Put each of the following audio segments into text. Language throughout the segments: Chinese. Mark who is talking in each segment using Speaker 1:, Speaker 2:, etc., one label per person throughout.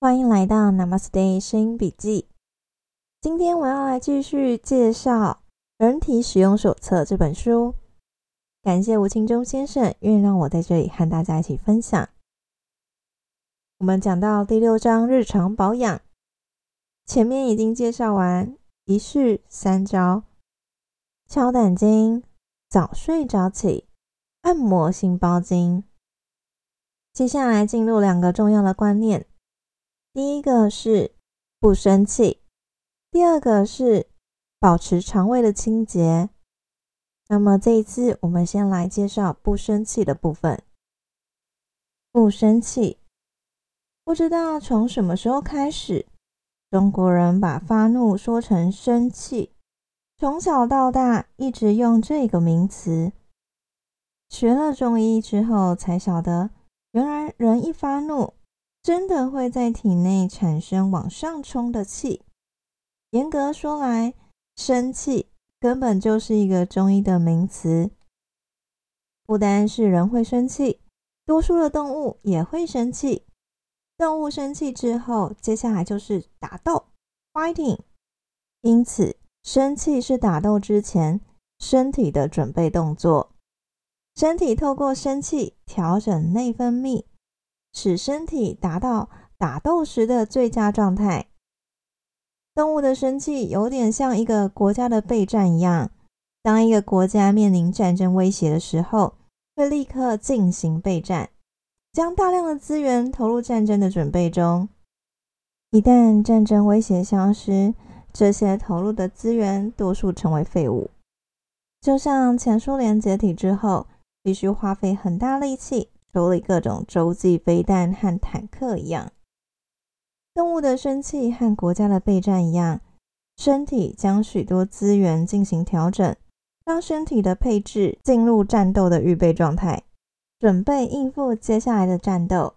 Speaker 1: 欢迎来到 Namaste 声音笔记。今天我要来继续介绍《人体使用手册》这本书。感谢吴清忠先生愿意让我在这里和大家一起分享。我们讲到第六章日常保养，前面已经介绍完一式三招：敲胆经、早睡早起、按摩心包经。接下来进入两个重要的观念。第一个是不生气，第二个是保持肠胃的清洁。那么这一次，我们先来介绍不生气的部分。不生气，不知道从什么时候开始，中国人把发怒说成生气，从小到大一直用这个名词。学了中医之后，才晓得，原来人一发怒。真的会在体内产生往上冲的气。严格说来，生气根本就是一个中医的名词。不单是人会生气，多数的动物也会生气。动物生气之后，接下来就是打斗 （fighting）。因此，生气是打斗之前身体的准备动作。身体透过生气调整内分泌。使身体达到打斗时的最佳状态。动物的生气有点像一个国家的备战一样，当一个国家面临战争威胁的时候，会立刻进行备战，将大量的资源投入战争的准备中。一旦战争威胁消失，这些投入的资源多数成为废物，就像前苏联解体之后，必须花费很大力气。处理各种洲际飞弹和坦克一样，动物的生气和国家的备战一样，身体将许多资源进行调整，让身体的配置进入战斗的预备状态，准备应付接下来的战斗。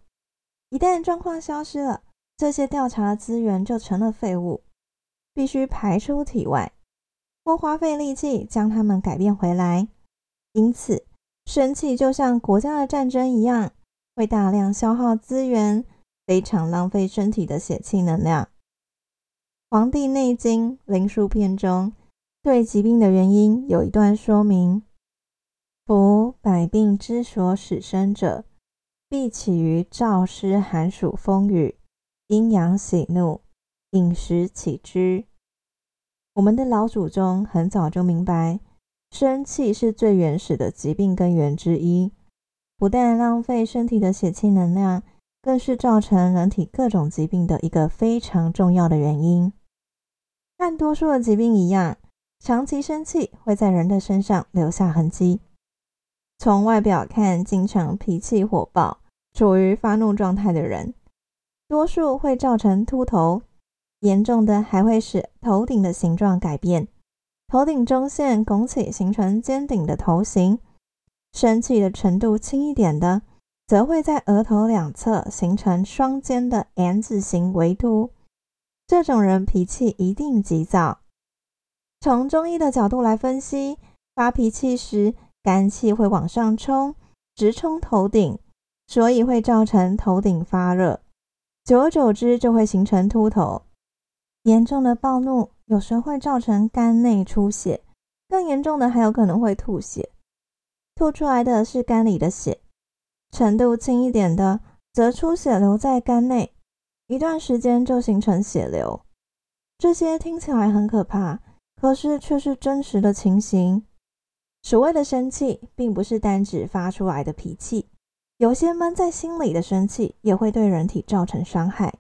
Speaker 1: 一旦状况消失了，这些调查的资源就成了废物，必须排出体外，或花费力气将它们改变回来。因此。生气就像国家的战争一样，会大量消耗资源，非常浪费身体的血气能量。《黄帝内经·灵枢篇》中对疾病的原因有一段说明：“夫百病之所始生者，必起于燥湿寒暑风雨、阴阳喜怒、饮食起居。”我们的老祖宗很早就明白。生气是最原始的疾病根源之一，不但浪费身体的血气能量，更是造成人体各种疾病的一个非常重要的原因。和多数的疾病一样，长期生气会在人的身上留下痕迹。从外表看，经常脾气火爆、处于发怒状态的人，多数会造成秃头，严重的还会使头顶的形状改变。头顶中线拱起，形成尖顶的头型。生气的程度轻一点的，则会在额头两侧形成双尖的 N 字形围凸。这种人脾气一定急躁。从中医的角度来分析，发脾气时肝气会往上冲，直冲头顶，所以会造成头顶发热。久而久之，就会形成秃头。严重的暴怒。有时会造成肝内出血，更严重的还有可能会吐血，吐出来的是肝里的血。程度轻一点的，则出血留在肝内，一段时间就形成血流。这些听起来很可怕，可是却是真实的情形。所谓的生气，并不是单指发出来的脾气，有些闷在心里的生气，也会对人体造成伤害。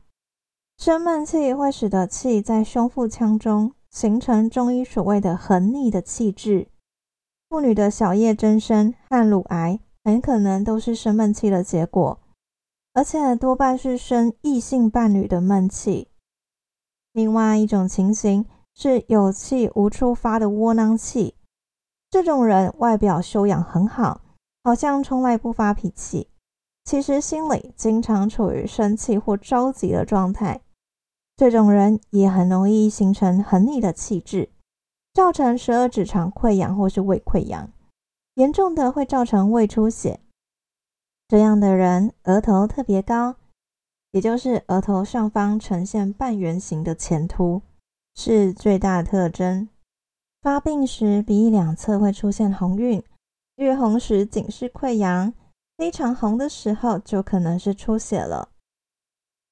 Speaker 1: 生闷气会使得气在胸腹腔中形成中医所谓的横逆的气滞。妇女的小叶增生和乳癌很可能都是生闷气的结果，而且多半是生异性伴侣的闷气。另外一种情形是有气无处发的窝囊气，这种人外表修养很好，好像从来不发脾气，其实心里经常处于生气或着急的状态。这种人也很容易形成横逆的气滞，造成十二指肠溃疡或是胃溃疡，严重的会造成胃出血。这样的人额头特别高，也就是额头上方呈现半圆形的前凸，是最大特征。发病时，鼻翼两侧会出现红晕，越红时仅是溃疡，非常红的时候就可能是出血了。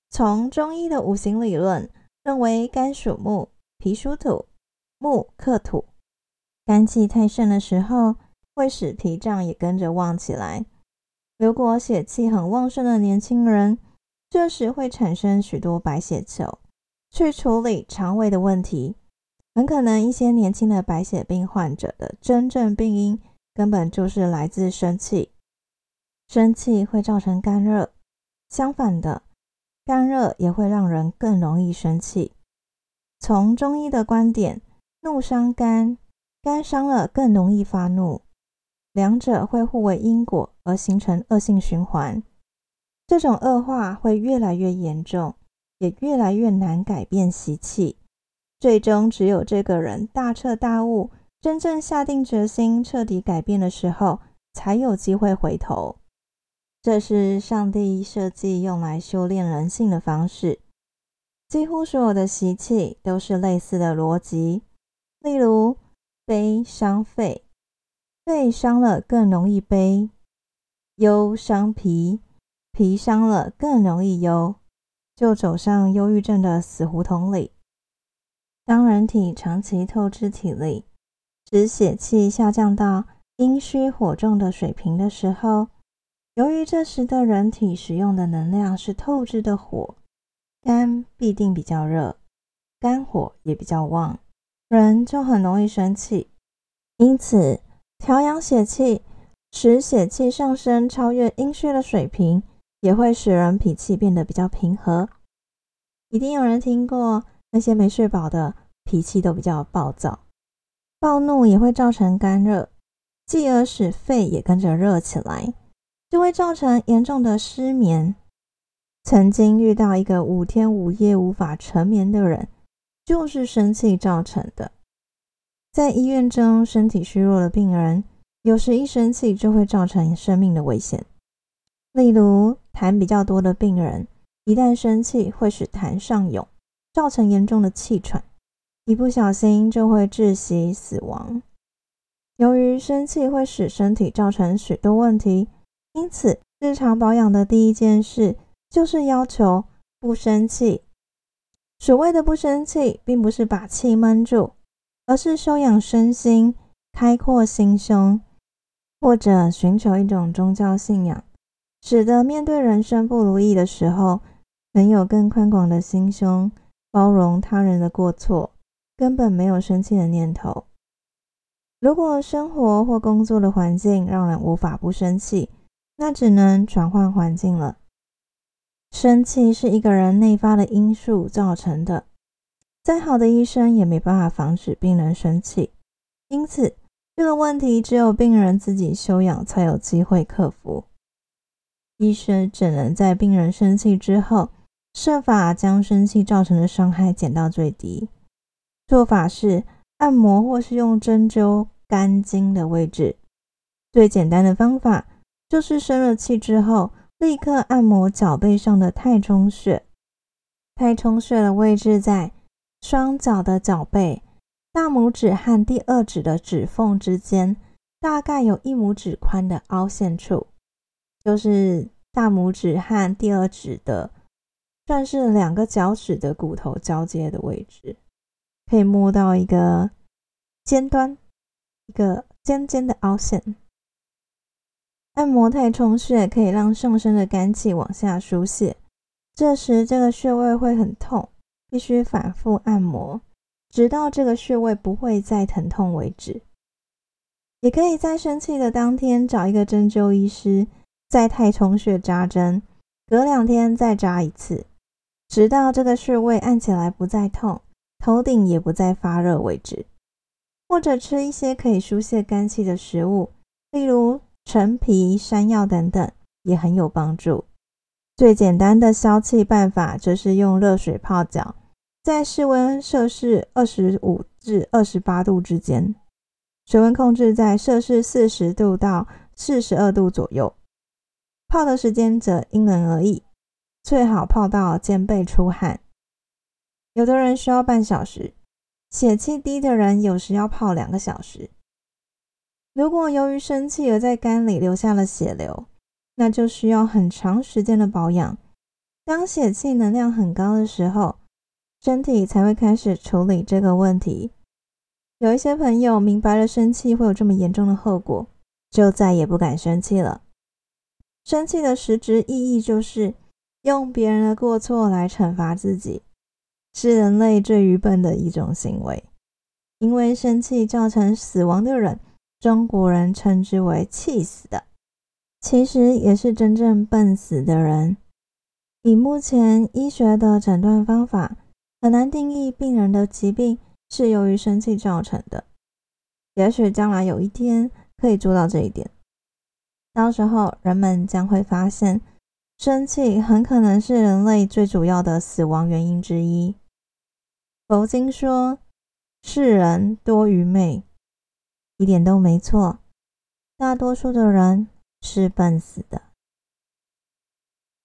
Speaker 1: 从中医的五行理论认为，肝属木，脾属土，木克土，肝气太盛的时候，会使脾脏也跟着旺起来。如果血气很旺盛的年轻人，这时会产生许多白血球，去处理肠胃的问题。很可能一些年轻的白血病患者的真正病因，根本就是来自生气。生气会造成肝热，相反的，肝热也会让人更容易生气。从中医的观点，怒伤肝，肝伤了更容易发怒，两者会互为因果，而形成恶性循环。这种恶化会越来越严重，也越来越难改变习气。最终，只有这个人大彻大悟，真正下定决心，彻底改变的时候，才有机会回头。这是上帝设计用来修炼人性的方式。几乎所有的习气都是类似的逻辑。例如，悲伤肺，肺伤了更容易悲；忧伤脾，脾伤了更容易忧，就走上忧郁症的死胡同里。当人体长期透支体力，使血气下降到阴虚火重的水平的时候，由于这时的人体使用的能量是透支的火，肝必定比较热，肝火也比较旺，人就很容易生气。因此，调养血气，使血气上升超越阴虚的水平，也会使人脾气变得比较平和。一定有人听过。那些没睡饱的脾气都比较暴躁，暴怒也会造成肝热，继而使肺也跟着热起来，就会造成严重的失眠。曾经遇到一个五天五夜无法成眠的人，就是生气造成的。在医院中，身体虚弱的病人，有时一生气就会造成生命的危险。例如，痰比较多的病人，一旦生气会使痰上涌。造成严重的气喘，一不小心就会窒息死亡。由于生气会使身体造成许多问题，因此日常保养的第一件事就是要求不生气。所谓的不生气，并不是把气闷住，而是修养身心，开阔心胸，或者寻求一种宗教信仰，使得面对人生不如意的时候，能有更宽广的心胸。包容他人的过错，根本没有生气的念头。如果生活或工作的环境让人无法不生气，那只能转换环境了。生气是一个人内发的因素造成的，再好的医生也没办法防止病人生气。因此，这个问题只有病人自己修养才有机会克服。医生只能在病人生气之后。设法将生气造成的伤害减到最低。做法是按摩或是用针灸肝经的位置。最简单的方法就是生了气之后，立刻按摩脚背上的太冲穴。太冲穴的位置在双脚的脚背大拇指和第二指的指缝之间，大概有一拇指宽的凹陷处，就是大拇指和第二指的。算是两个脚趾的骨头交接的位置，可以摸到一个尖端，一个尖尖的凹陷。按摩太冲穴可以让上身的肝气往下疏泄，这时这个穴位会很痛，必须反复按摩，直到这个穴位不会再疼痛为止。也可以在生气的当天找一个针灸医师，在太冲穴扎针，隔两天再扎一次。直到这个穴位按起来不再痛，头顶也不再发热为止，或者吃一些可以疏泄肝气的食物，例如陈皮、山药等等，也很有帮助。最简单的消气办法就是用热水泡脚，在室温摄氏二十五至二十八度之间，水温控制在摄氏四十度到四十二度左右，泡的时间则因人而异。最好泡到肩背出汗。有的人需要半小时，血气低的人有时要泡两个小时。如果由于生气而在肝里留下了血流，那就需要很长时间的保养。当血气能量很高的时候，身体才会开始处理这个问题。有一些朋友明白了生气会有这么严重的后果，就再也不敢生气了。生气的实质意义就是用别人的过错来惩罚自己，是人类最愚笨的一种行为。因为生气造成死亡的人。中国人称之为“气死的”，其实也是真正笨死的人。以目前医学的诊断方法，很难定义病人的疾病是由于生气造成的。也许将来有一天可以做到这一点，到时候人们将会发现，生气很可能是人类最主要的死亡原因之一。佛经说：“世人多愚昧。”一点都没错，大多数的人是笨死的。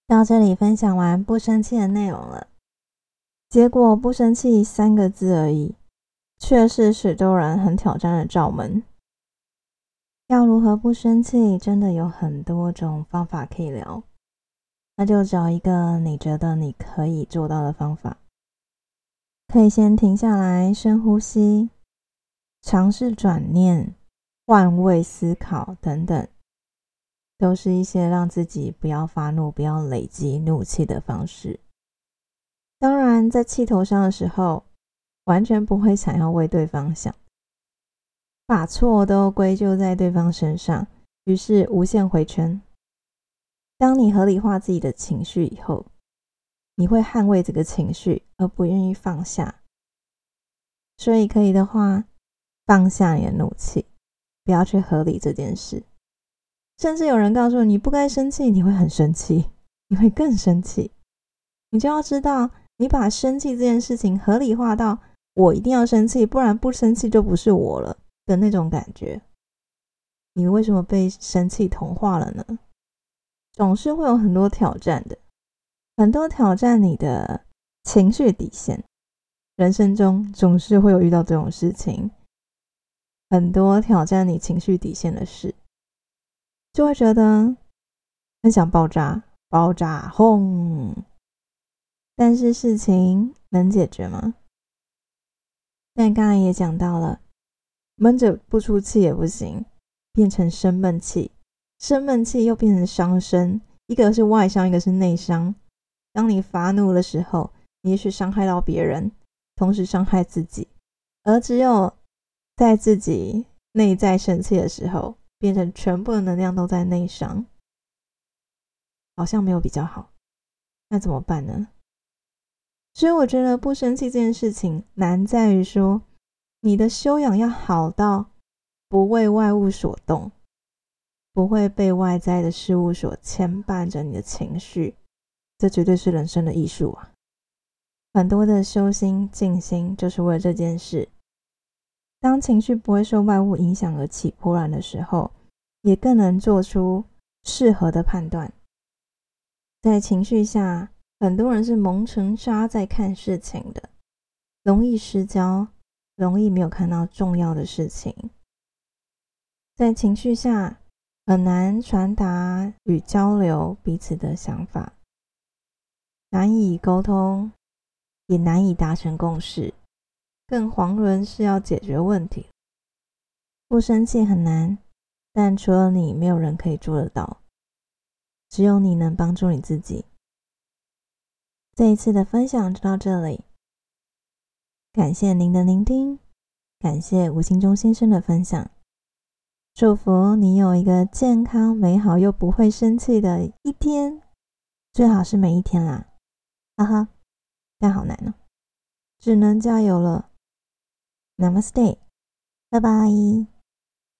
Speaker 1: 到这里分享完不生气的内容了，结果不生气三个字而已，却是许多人很挑战的罩门。要如何不生气，真的有很多种方法可以聊，那就找一个你觉得你可以做到的方法。可以先停下来，深呼吸。尝试转念、换位思考等等，都是一些让自己不要发怒、不要累积怒气的方式。当然，在气头上的时候，完全不会想要为对方想，把错都归咎在对方身上，于是无限回圈。当你合理化自己的情绪以后，你会捍卫这个情绪，而不愿意放下。所以，可以的话。放下你的怒气，不要去合理这件事。甚至有人告诉你不该生气，你会很生气，你会更生气。你就要知道，你把生气这件事情合理化到我一定要生气，不然不生气就不是我了的那种感觉。你为什么被生气同化了呢？总是会有很多挑战的，很多挑战你的情绪底线。人生中总是会有遇到这种事情。很多挑战你情绪底线的事，就会觉得很想爆炸，爆炸轰！但是事情能解决吗？但刚才也讲到了，闷着不出气也不行，变成生闷气，生闷气又变成伤身，一个是外伤，一个是内伤。当你发怒的时候，你也许伤害到别人，同时伤害自己，而只有。在自己内在生气的时候，变成全部的能量都在内伤，好像没有比较好。那怎么办呢？所以我觉得不生气这件事情难在于说，你的修养要好到不为外物所动，不会被外在的事物所牵绊着你的情绪。这绝对是人生的艺术啊！很多的修心静心就是为了这件事。当情绪不会受外物影响而起波澜的时候，也更能做出适合的判断。在情绪下，很多人是蒙成沙在看事情的，容易失焦，容易没有看到重要的事情。在情绪下，很难传达与交流彼此的想法，难以沟通，也难以达成共识。更遑论是要解决问题。不生气很难，但除了你，没有人可以做得到。只有你能帮助你自己。这一次的分享就到这里，感谢您的聆听，感谢吴兴中先生的分享。祝福你有一个健康、美好又不会生气的一天，最好是每一天啦。哈哈，但好难哦，只能加油了。Namaste. Bye bye.